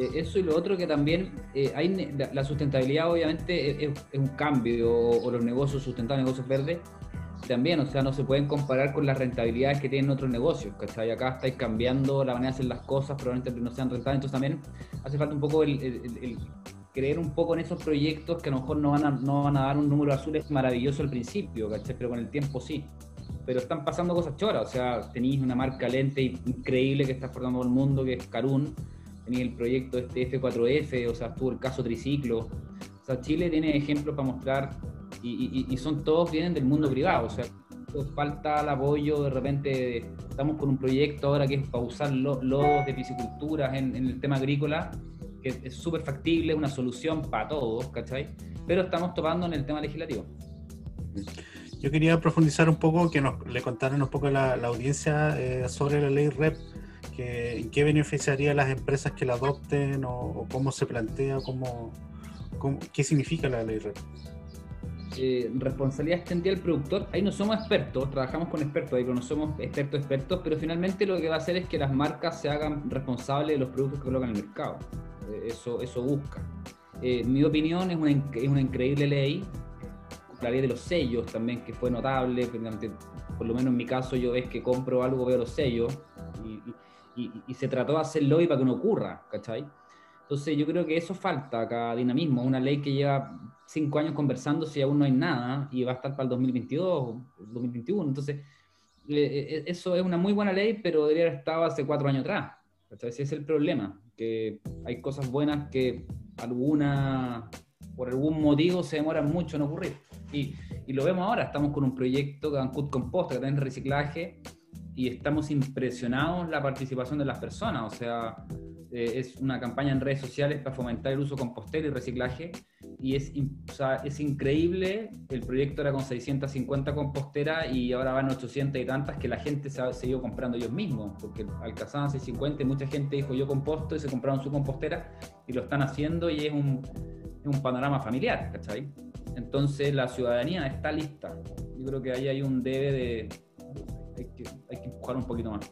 Eh, eso y lo otro que también eh, hay la, sustentabilidad obviamente es, un cambio o, los negocios sustentables, negocios verdes también, o sea, no se pueden comparar con las rentabilidades que tienen otros negocios, ¿cachai? Acá estáis cambiando la manera de hacer las cosas, probablemente no sean rentables, entonces también hace falta un poco el, creer un poco en esos proyectos que a lo mejor no van a, no van a dar un número azul es maravilloso al principio, ¿cachai? Pero con el tiempo sí. Pero están pasando cosas choras, o sea, tenéis una marca lente increíble que está formando el mundo, que es Carun, el proyecto este F4F, o sea, estuvo el caso Triciclo. O sea, Chile tiene ejemplos para mostrar y, son todos vienen del mundo privado, o sea, falta el apoyo, de repente estamos con un proyecto ahora que es para usar lodos de piscicultura en, el tema agrícola, que es súper factible, una solución para todos, ¿cachai? Pero estamos topando en el tema legislativo. Yo quería profundizar un poco, que nos le contaran un poco la, la audiencia eh, sobre la ley REP ¿En qué beneficiaría a las empresas que la adopten o, cómo se plantea, cómo, qué significa la ley REP? Eh, responsabilidad extendida al productor, ahí no somos expertos, trabajamos con expertos, ahí no somos expertos expertos, pero finalmente lo que va a hacer es que las marcas se hagan responsables de los productos que colocan en el mercado. Eh, eso, eso busca. Eh, mi opinión es una, es una increíble ley, la ley de los sellos también, que fue notable, por lo menos en mi caso yo ves que compro algo, veo los sellos, y, se trató de hacer lobby para que no ocurra, ¿cachai? Entonces yo creo que eso falta acá, dinamismo, una ley que lleva cinco años conversando si aún no hay nada y va a estar para el 2022 2021, entonces eh, eh, eso es una muy buena ley, pero debería haber estado hace cuatro años atrás, ¿cachai? Ese es el problema, que hay cosas buenas que alguna, por algún motivo se demoran mucho en ocurrir. Y, y lo vemos ahora, estamos con un proyecto Cut Composta, que tiene reciclaje, y estamos impresionados la participación de las personas. O sea, eh, es una campaña en redes sociales para fomentar el uso compostero y reciclaje. Y es, o sea, es increíble, el proyecto era con 650 composteras y ahora van 800 y tantas que la gente se ha seguido comprando ellos mismos, porque alcanzaban 650 y mucha gente dijo yo composto y se compraron su compostera y lo están haciendo y es un, es un panorama familiar, ¿cachai? Entonces la ciudadanía está lista. Yo creo que ahí hay un debe de hay que, un poquito más.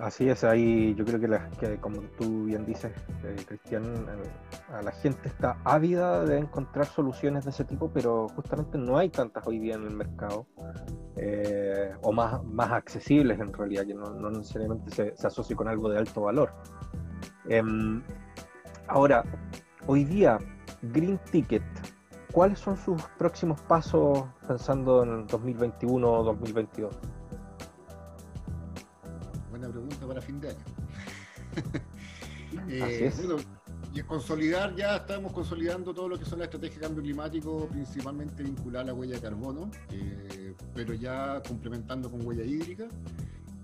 Así es, ahí yo creo que, como tú bien dices, eh, Cristian, a la gente está ávida de encontrar soluciones de ese tipo, pero justamente no hay tantas hoy día en el mercado, eh, o más, más accesibles en realidad, que no, necesariamente se, se, asocie con algo de alto valor. Em, ahora, hoy día, Green Ticket, ¿cuáles son sus próximos pasos pensando en 2021 o 2022? Buena pregunta para fin de año. eh, bueno, y consolidar, ya estamos consolidando todo lo que son las estrategias de cambio climático, principalmente vinculada a la huella de carbono, eh, pero ya complementando con huella hídrica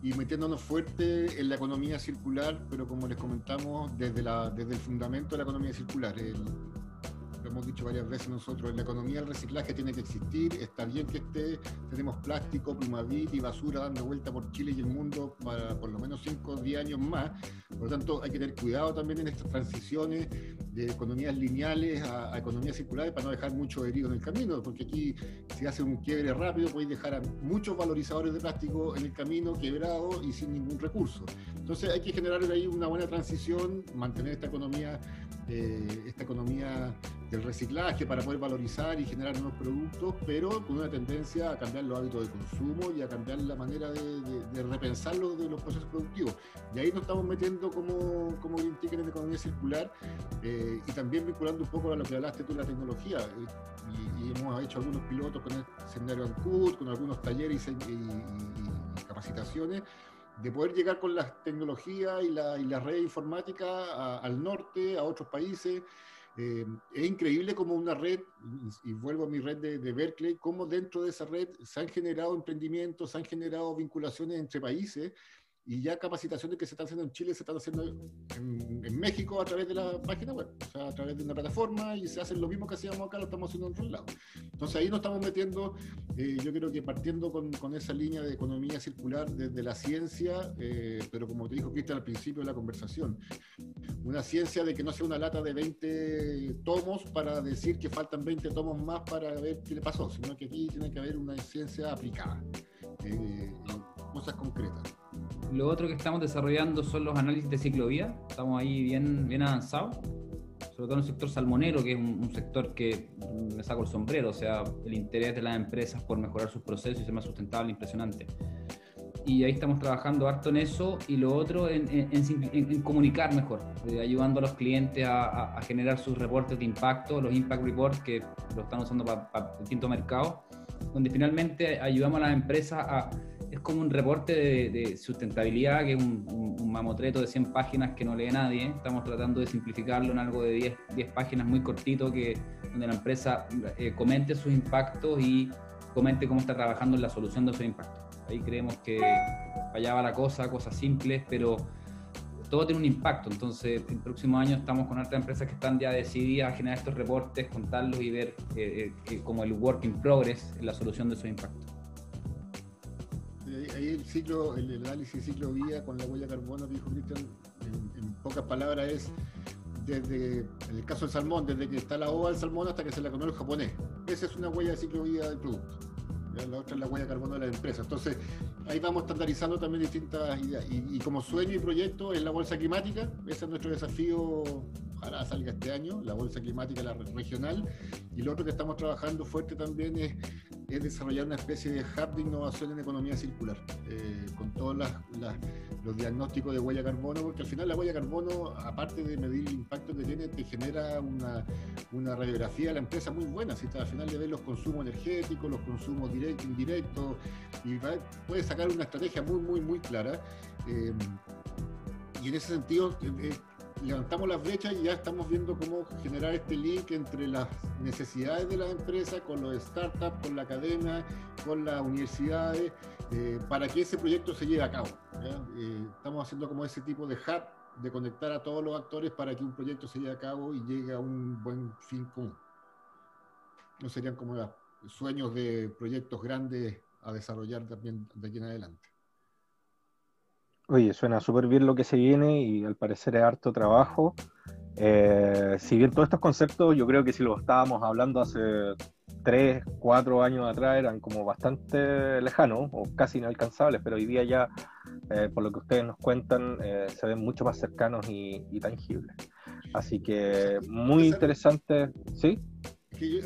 y metiéndonos fuerte en la economía circular, pero como les comentamos, desde, la, desde el fundamento de la economía circular. El, hemos dicho varias veces nosotros, en la economía el reciclaje tiene que existir, está bien que esté, tenemos plástico, plumavit y basura dando vuelta por Chile y el mundo para por lo menos 5 o 10 años más, por lo tanto hay que tener cuidado también en estas transiciones de economías lineales a, economías circulares para no dejar mucho herido en el camino, porque aquí si hace un quiebre rápido podéis dejar a muchos valorizadores de plástico en el camino quebrados y sin ningún recurso. Entonces hay que generar ahí una buena transición, mantener esta economía, eh, esta economía del reciclaje para poder valorizar y generar nuevos productos, pero con una tendencia a cambiar los hábitos de consumo y a cambiar la manera de, de, repensar los, de los procesos productivos. Y ahí nos estamos metiendo como, como Green Ticket en economía circular eh, y también vinculando un poco a lo que hablaste tú de la tecnología. Eh, y, hemos hecho algunos pilotos con el Sendero Ancud, con algunos talleres y, capacitaciones de poder llegar con las tecnologías y la, y la red informática al norte, a otros países, eh, es increíble como una red, y, vuelvo a mi red de, Berkeley, cómo dentro de esa red se han generado emprendimientos, se han generado vinculaciones entre países y ya capacitaciones que se están haciendo en Chile se están haciendo en, México a través de la página web, o sea, a través de una plataforma y se hacen lo mismo que hacíamos acá, lo estamos haciendo en otro lado. Entonces ahí nos estamos metiendo, eh, yo creo que partiendo con, esa línea de economía circular desde la ciencia, eh, pero como te dijo Cristian al principio de la conversación, una ciencia de que no sea una lata de 20 tomos para decir que faltan 20 tomos más para ver qué le pasó, sino que aquí tiene que haber una ciencia aplicada, eh, cosas concretas. Lo otro que estamos desarrollando son los análisis de ciclovía. Estamos ahí bien, bien avanzados. Sobre todo en el sector salmonero, que es un, sector que me saco el sombrero. O sea, el interés de las empresas por mejorar sus procesos y ser más sustentable, impresionante. Y ahí estamos trabajando harto en eso. Y lo otro en, en, comunicar mejor, eh, ayudando a los clientes a, generar sus reportes de impacto, los impact reports que lo están usando para, para distintos mercados, donde finalmente ayudamos a las empresas a es como un reporte de, sustentabilidad, que es un, mamotreto de 100 páginas que no lee nadie. Estamos tratando de simplificarlo en algo de 10, 10 páginas muy cortito, que, donde la empresa eh, comente sus impactos y comente cómo está trabajando en la solución de esos impactos. Ahí creemos que fallaba la cosa, cosas simples, pero todo tiene un impacto. Entonces, el próximo año estamos con otras empresas que están ya decididas a generar estos reportes, contarlos y ver eh, eh, como el work in progress en la solución de esos impactos ahí el ciclo, el, análisis ciclo vía con la huella de carbono dijo Cristian, en, pocas palabras es desde, en el caso del salmón, desde que está la ova del salmón hasta que se la comió el japonés. Esa es una huella de ciclo vida del producto. La otra es la huella de carbono de la empresa. Entonces, ahí vamos estandarizando también distintas ideas. Y, y, como sueño y proyecto es la bolsa climática. Ese es nuestro desafío ojalá salga este año, la bolsa climática la regional. Y lo otro que estamos trabajando fuerte también es, es desarrollar una especie de hub de innovación en economía circular, eh, con todos los diagnósticos de huella carbono, porque al final la huella carbono, aparte de medir el impacto que tiene, te genera una, radiografía de la empresa muy buena. Si al final le ves los consumos energéticos, los consumos directos, indirectos, y puedes sacar una estrategia muy, muy, muy clara. Eh, y en ese sentido, eh, levantamos las brechas y ya estamos viendo cómo generar este link entre las necesidades de las empresas con los startups, con la academia, con las universidades, eh, para que ese proyecto se lleve a cabo. Eh, estamos haciendo como ese tipo de hub de conectar a todos los actores para que un proyecto se lleve a cabo y llegue a un buen fin común. No serían como sueños de proyectos grandes a desarrollar también de aquí en adelante. Oye, suena súper bien lo que se viene y al parecer es harto trabajo. Eh, si bien todos estos conceptos, yo creo que si los estábamos hablando hace tres, cuatro años atrás eran como bastante lejanos o casi inalcanzables, pero hoy día ya, eh, por lo que ustedes nos cuentan, eh, se ven mucho más cercanos y, tangibles. Así que muy interesante, ¿sí?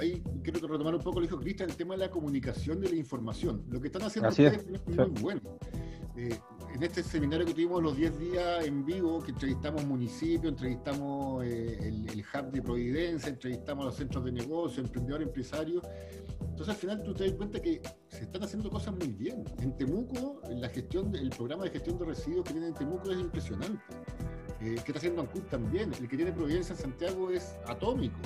ahí quiero retomar un poco lo que dijo Cristian, el tema de la comunicación de la información. Lo que están haciendo ustedes es muy bueno. Eh, en este seminario que tuvimos los 10 días en vivo, que entrevistamos municipios, entrevistamos eh, el, hub de Providencia, entrevistamos los centros de negocio, emprendedores, empresarios. Entonces al final tú te das cuenta que se están haciendo cosas muy bien. En Temuco, la gestión, el programa de gestión de residuos que tiene en Temuco es impresionante. Eh, que está haciendo Ancud también. El que tiene Providencia en Santiago es atómico.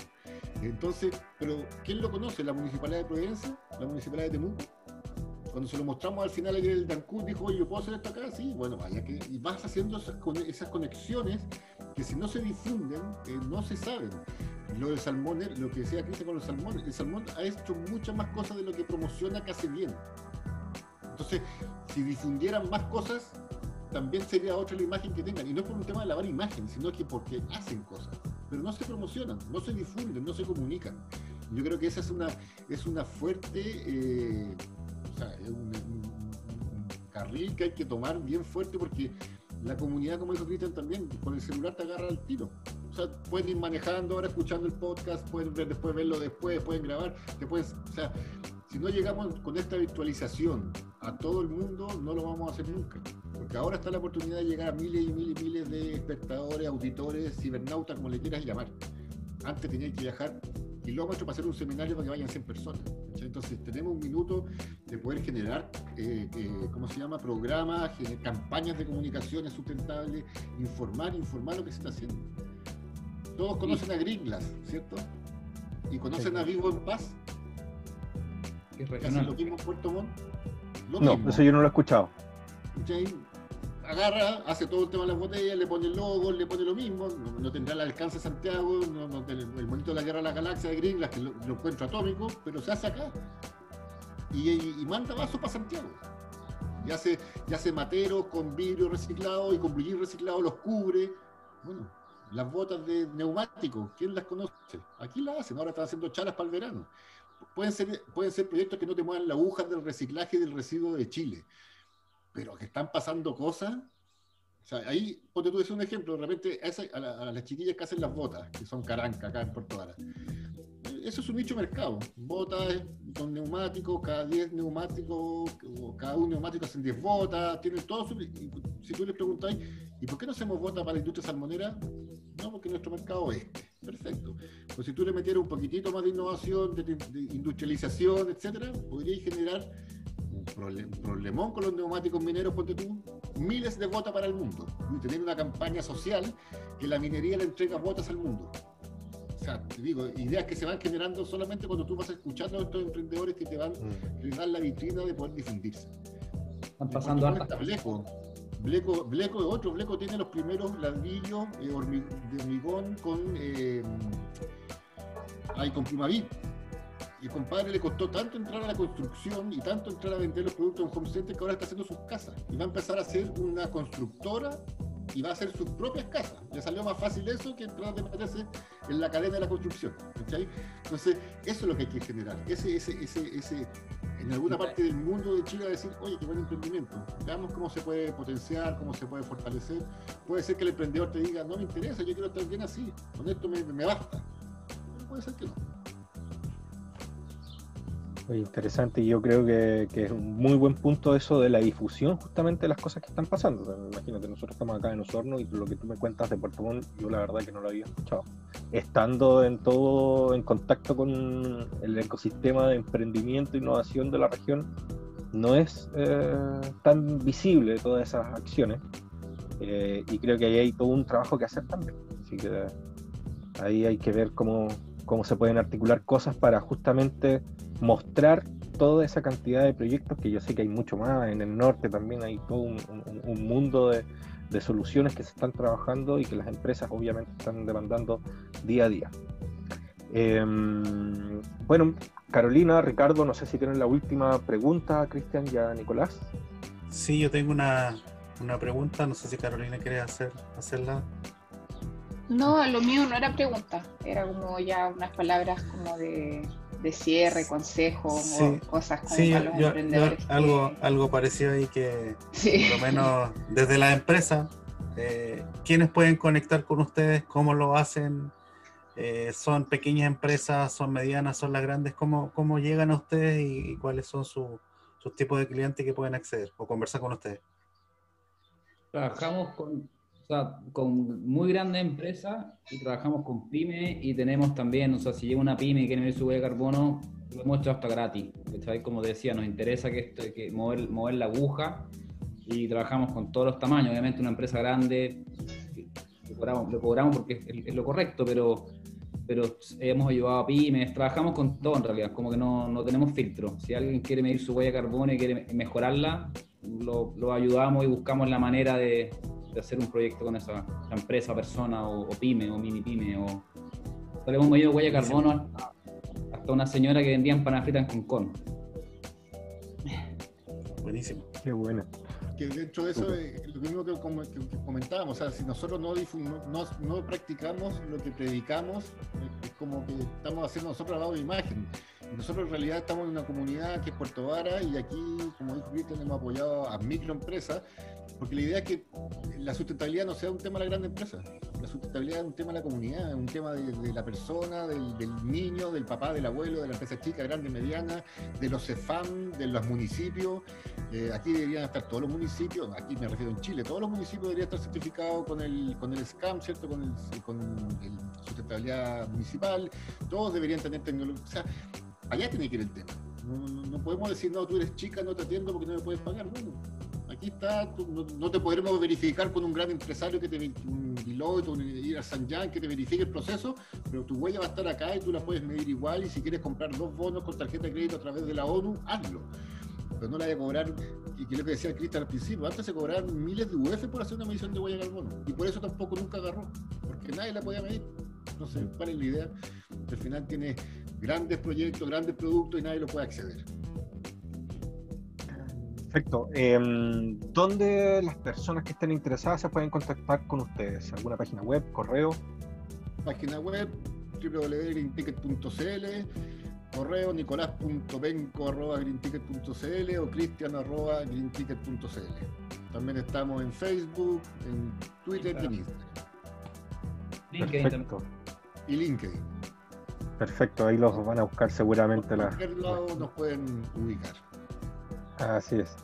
Entonces, pero ¿quién lo conoce? ¿La Municipalidad de Providencia? ¿La Municipalidad de Temuco? Cuando se lo mostramos al final ayer el Dancún dijo, oye, ¿yo puedo hacer esto acá? Sí, bueno, vaya que y vas haciendo esas, conexiones que si no se difunden, eh, no se saben. Lo del salmón, lo que decía Cristian con los salmones, el salmón ha hecho muchas más cosas de lo que promociona hace bien. Entonces, si difundieran más cosas, también sería otra la imagen que tengan. Y no por un tema de lavar imagen, sino que porque hacen cosas. Pero no se promocionan, no se difunden, no se comunican. Yo creo que esa es una, es una fuerte eh, es un, carril que hay que tomar bien fuerte porque la comunidad, como dijo Cristian también, con el celular te agarra al tiro. O sea, pueden ir manejando ahora, escuchando el podcast, pueden ver después, verlo después, pueden grabar, después, o sea, si no llegamos con esta virtualización a todo el mundo, no lo vamos a hacer nunca. Porque ahora está la oportunidad de llegar a miles y miles y miles de espectadores, auditores, cibernautas, como le quieras llamar. Antes tenía que viajar kilómetros para hacer un seminario para que vayan 100 personas. Entonces tenemos un minuto de poder generar, eh, eh, ¿cómo se llama?, programas, campañas de comunicaciones sustentables, informar, informar lo que se está haciendo. Todos conocen a Gringlas, ¿cierto? Y conocen a Vivo en Paz. lo mismo en Puerto Montt. no, eso yo no lo he escuchado. Agarra, hace todo el tema de las botellas, le pone el logo, le pone lo mismo, no, tendrá el alcance de Santiago, el, monito de la guerra de la galaxia de Green, que lo, encuentro atómico, pero se hace acá. Y, manda vaso para Santiago. Y hace, y hace materos con vidrio reciclado y con brillo reciclado los cubre. Bueno, las botas de neumáticos, ¿quién las conoce? Aquí las hacen, ahora están haciendo chalas para el verano. Pueden ser, pueden ser proyectos que no te muevan la aguja del reciclaje del residuo de Chile pero que están pasando cosas. O sea, ahí, ponte tú, es un ejemplo, de repente a, las chiquillas que hacen las botas, que son caranca acá en Puerto Vara. Eso es un nicho mercado. Botas con neumáticos, cada 10 neumáticos, o cada un neumático hacen 10 botas, tienen todo su, Si tú les preguntáis, ¿y por qué no hacemos botas para la industria salmonera? No, porque nuestro mercado es este. Perfecto. Pues si tú le metieras un poquitito más de innovación, de, de industrialización, etcétera, podríais generar problemón con los neumáticos mineros, ponte tú, miles de botas para el mundo. Y tener una campaña social que la minería le entrega botas al mundo. O sea, te digo, ideas que se van generando solamente cuando tú vas escuchando a estos emprendedores que te van mm. a dar la vitrina de poder difundirse. Están pasando a Bleco. Bleco, Bleco es otro. Bleco tiene los primeros ladrillos eh, de hormigón con, eh, con Primavit y el compadre le costó tanto entrar a la construcción y tanto entrar a vender los productos en home center que ahora está haciendo sus casas. Y va a empezar a ser una constructora y va a hacer sus propias casas. Le salió más fácil eso que entrar de meterse en la cadena de la construcción. Entonces, eso es lo que hay que generar. Ese, ese, ese, ese, en alguna parte del mundo de Chile a decir, oye, qué buen emprendimiento. Veamos cómo se puede potenciar, cómo se puede fortalecer. Puede ser que el emprendedor te diga, no me interesa, yo quiero estar bien así. Con esto me, me basta. Pero puede ser que no. Muy interesante y yo creo que, es un muy buen punto eso de la difusión justamente de las cosas que están pasando. imagínate, nosotros estamos acá en Osorno y lo que tú me cuentas de Puerto Montt, yo la verdad que no lo había escuchado. Estando en todo, en contacto con el ecosistema de emprendimiento e innovación de la región, no es eh, tan visible todas esas acciones eh, y creo que ahí hay todo un trabajo que hacer también. Así que ahí hay que ver cómo, cómo se pueden articular cosas para justamente mostrar toda esa cantidad de proyectos, que yo sé que hay mucho más, en el norte también hay todo un, mundo de, soluciones que se están trabajando y que las empresas obviamente están demandando día a día. Em, bueno, Carolina, Ricardo, no sé si tienen la última pregunta, Cristian y a Nicolás. Sí, yo tengo una, una pregunta, no sé si Carolina quiere hacer, hacerla. No, lo mío no era pregunta, era como ya unas palabras como de, cierre, consejo, o cosas como para los emprendedores. algo, algo parecido ahí que, por lo menos desde la empresa, eh, ¿quiénes pueden conectar con ustedes? ¿Cómo lo hacen? Eh, ¿Son pequeñas empresas? ¿Son medianas? ¿Son las grandes? ¿Cómo, cómo llegan a ustedes y, cuáles son sus tipos de clientes que pueden acceder o conversar con ustedes? Trabajamos con sea, con muy grandes empresas y trabajamos con pymes y tenemos también, o sea, si llega una pyme y quiere ver su huella de carbono, lo hemos hecho hasta gratis. Como decía, nos interesa que, esto, que mover, mover la aguja y trabajamos con todos los tamaños. Obviamente una empresa grande lo cobramos, lo cobramos porque es, lo correcto, pero, pero hemos ayudado a pymes, trabajamos con todo en realidad, como que no, no tenemos filtro. Si alguien quiere medir su huella de carbono y quiere mejorarla, lo, lo ayudamos y buscamos la manera de de hacer un proyecto con esa, empresa, persona o, pyme o mini pyme. O, hemos medido huella de carbono hasta, una señora que vendía empanadas fritas en Concón. Buenísimo. Qué bueno. Que dentro de eso, es lo mismo que, comentábamos, o sea, si nosotros no, no, no, practicamos lo que predicamos, es como que estamos haciendo nosotros lado de imagen. Nosotros en realidad estamos en una comunidad que es Puerto Vara y aquí, como dijo Cristian, hemos apoyado a microempresas porque la idea es que la sustentabilidad no sea un tema de la gran empresa. La sustentabilidad es un tema de la comunidad, es un tema de, la persona, del, niño, del papá, del abuelo, de la empresa chica, grande, mediana, de los CEFAM, de los municipios. Eh, aquí deberían estar todos los municipios, aquí me refiero en Chile, todos los municipios deberían estar certificados con el, con el SCAM, ¿cierto? Con el, sustentabilidad municipal. Todos deberían tener tecnología. O sea, allá tiene que ir el tema. No, podemos decir, no, tú eres chica, no te atiendo porque no me puedes pagar. Bueno, no, te podremos verificar con un gran empresario que te un Deloitte, un ir a San Jan que te verifique el proceso, pero tu huella va a estar acá y tú la puedes medir igual y si quieres comprar dos bonos con tarjeta de crédito a través de la ONU, hazlo. pero no la vaya a cobrar, y que que decía Cristian al principio, antes se cobraban miles de UF por hacer una medición de huella carbono, y por eso tampoco nunca agarró, porque nadie la podía medir. No sé cuál es la idea. Al final tiene grandes proyectos, grandes productos y nadie lo puede acceder. Perfecto. Em, ¿Dónde las personas que estén interesadas se pueden contactar con ustedes? ¿Alguna página web, correo? Página web www.greenticket.cl, correo nicolás.penco.greenticket.cl o cristian.greenticket.cl. También estamos en Facebook, en Twitter y en Instagram. Perfecto. Y LinkedIn. Perfecto, ahí los van a buscar seguramente. Por lado nos pueden ubicar. Así es.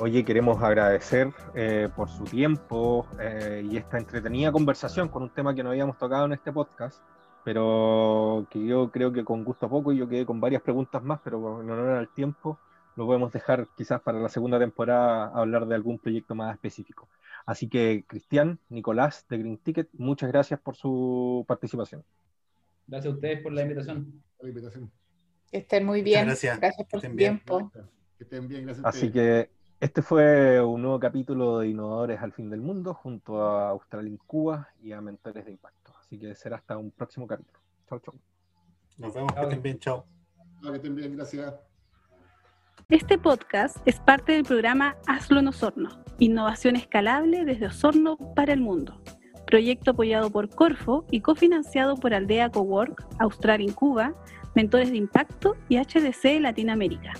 Oye, queremos agradecer eh, por su tiempo eh, y esta entretenida conversación con un tema que no habíamos tocado en este podcast, pero que yo creo que con gusto a poco, yo quedé con varias preguntas más, pero en honor al tiempo, lo podemos dejar quizás para la segunda temporada hablar de algún proyecto más específico. Así que, Cristian, Nicolás de Green Ticket, muchas gracias por su participación. Gracias a ustedes por la invitación. La invitación. Que estén muy bien. gracias. Gracias por su estén bien. Que estén bien, gracias a Así que este fue un nuevo capítulo de Innovadores al Fin del Mundo junto a Australia Cuba y a Mentores de Impacto. Así que será hasta un próximo capítulo. Chau, chau. Nos vemos, que estén bien, chao. Que estén bien, gracias. Este podcast es parte del programa Hazlo en Osorno, innovación escalable desde Osorno para el mundo. Proyecto apoyado por Corfo y cofinanciado por Aldea Cowork, Austral en Cuba, Mentores de Impacto y HDC Latinoamérica.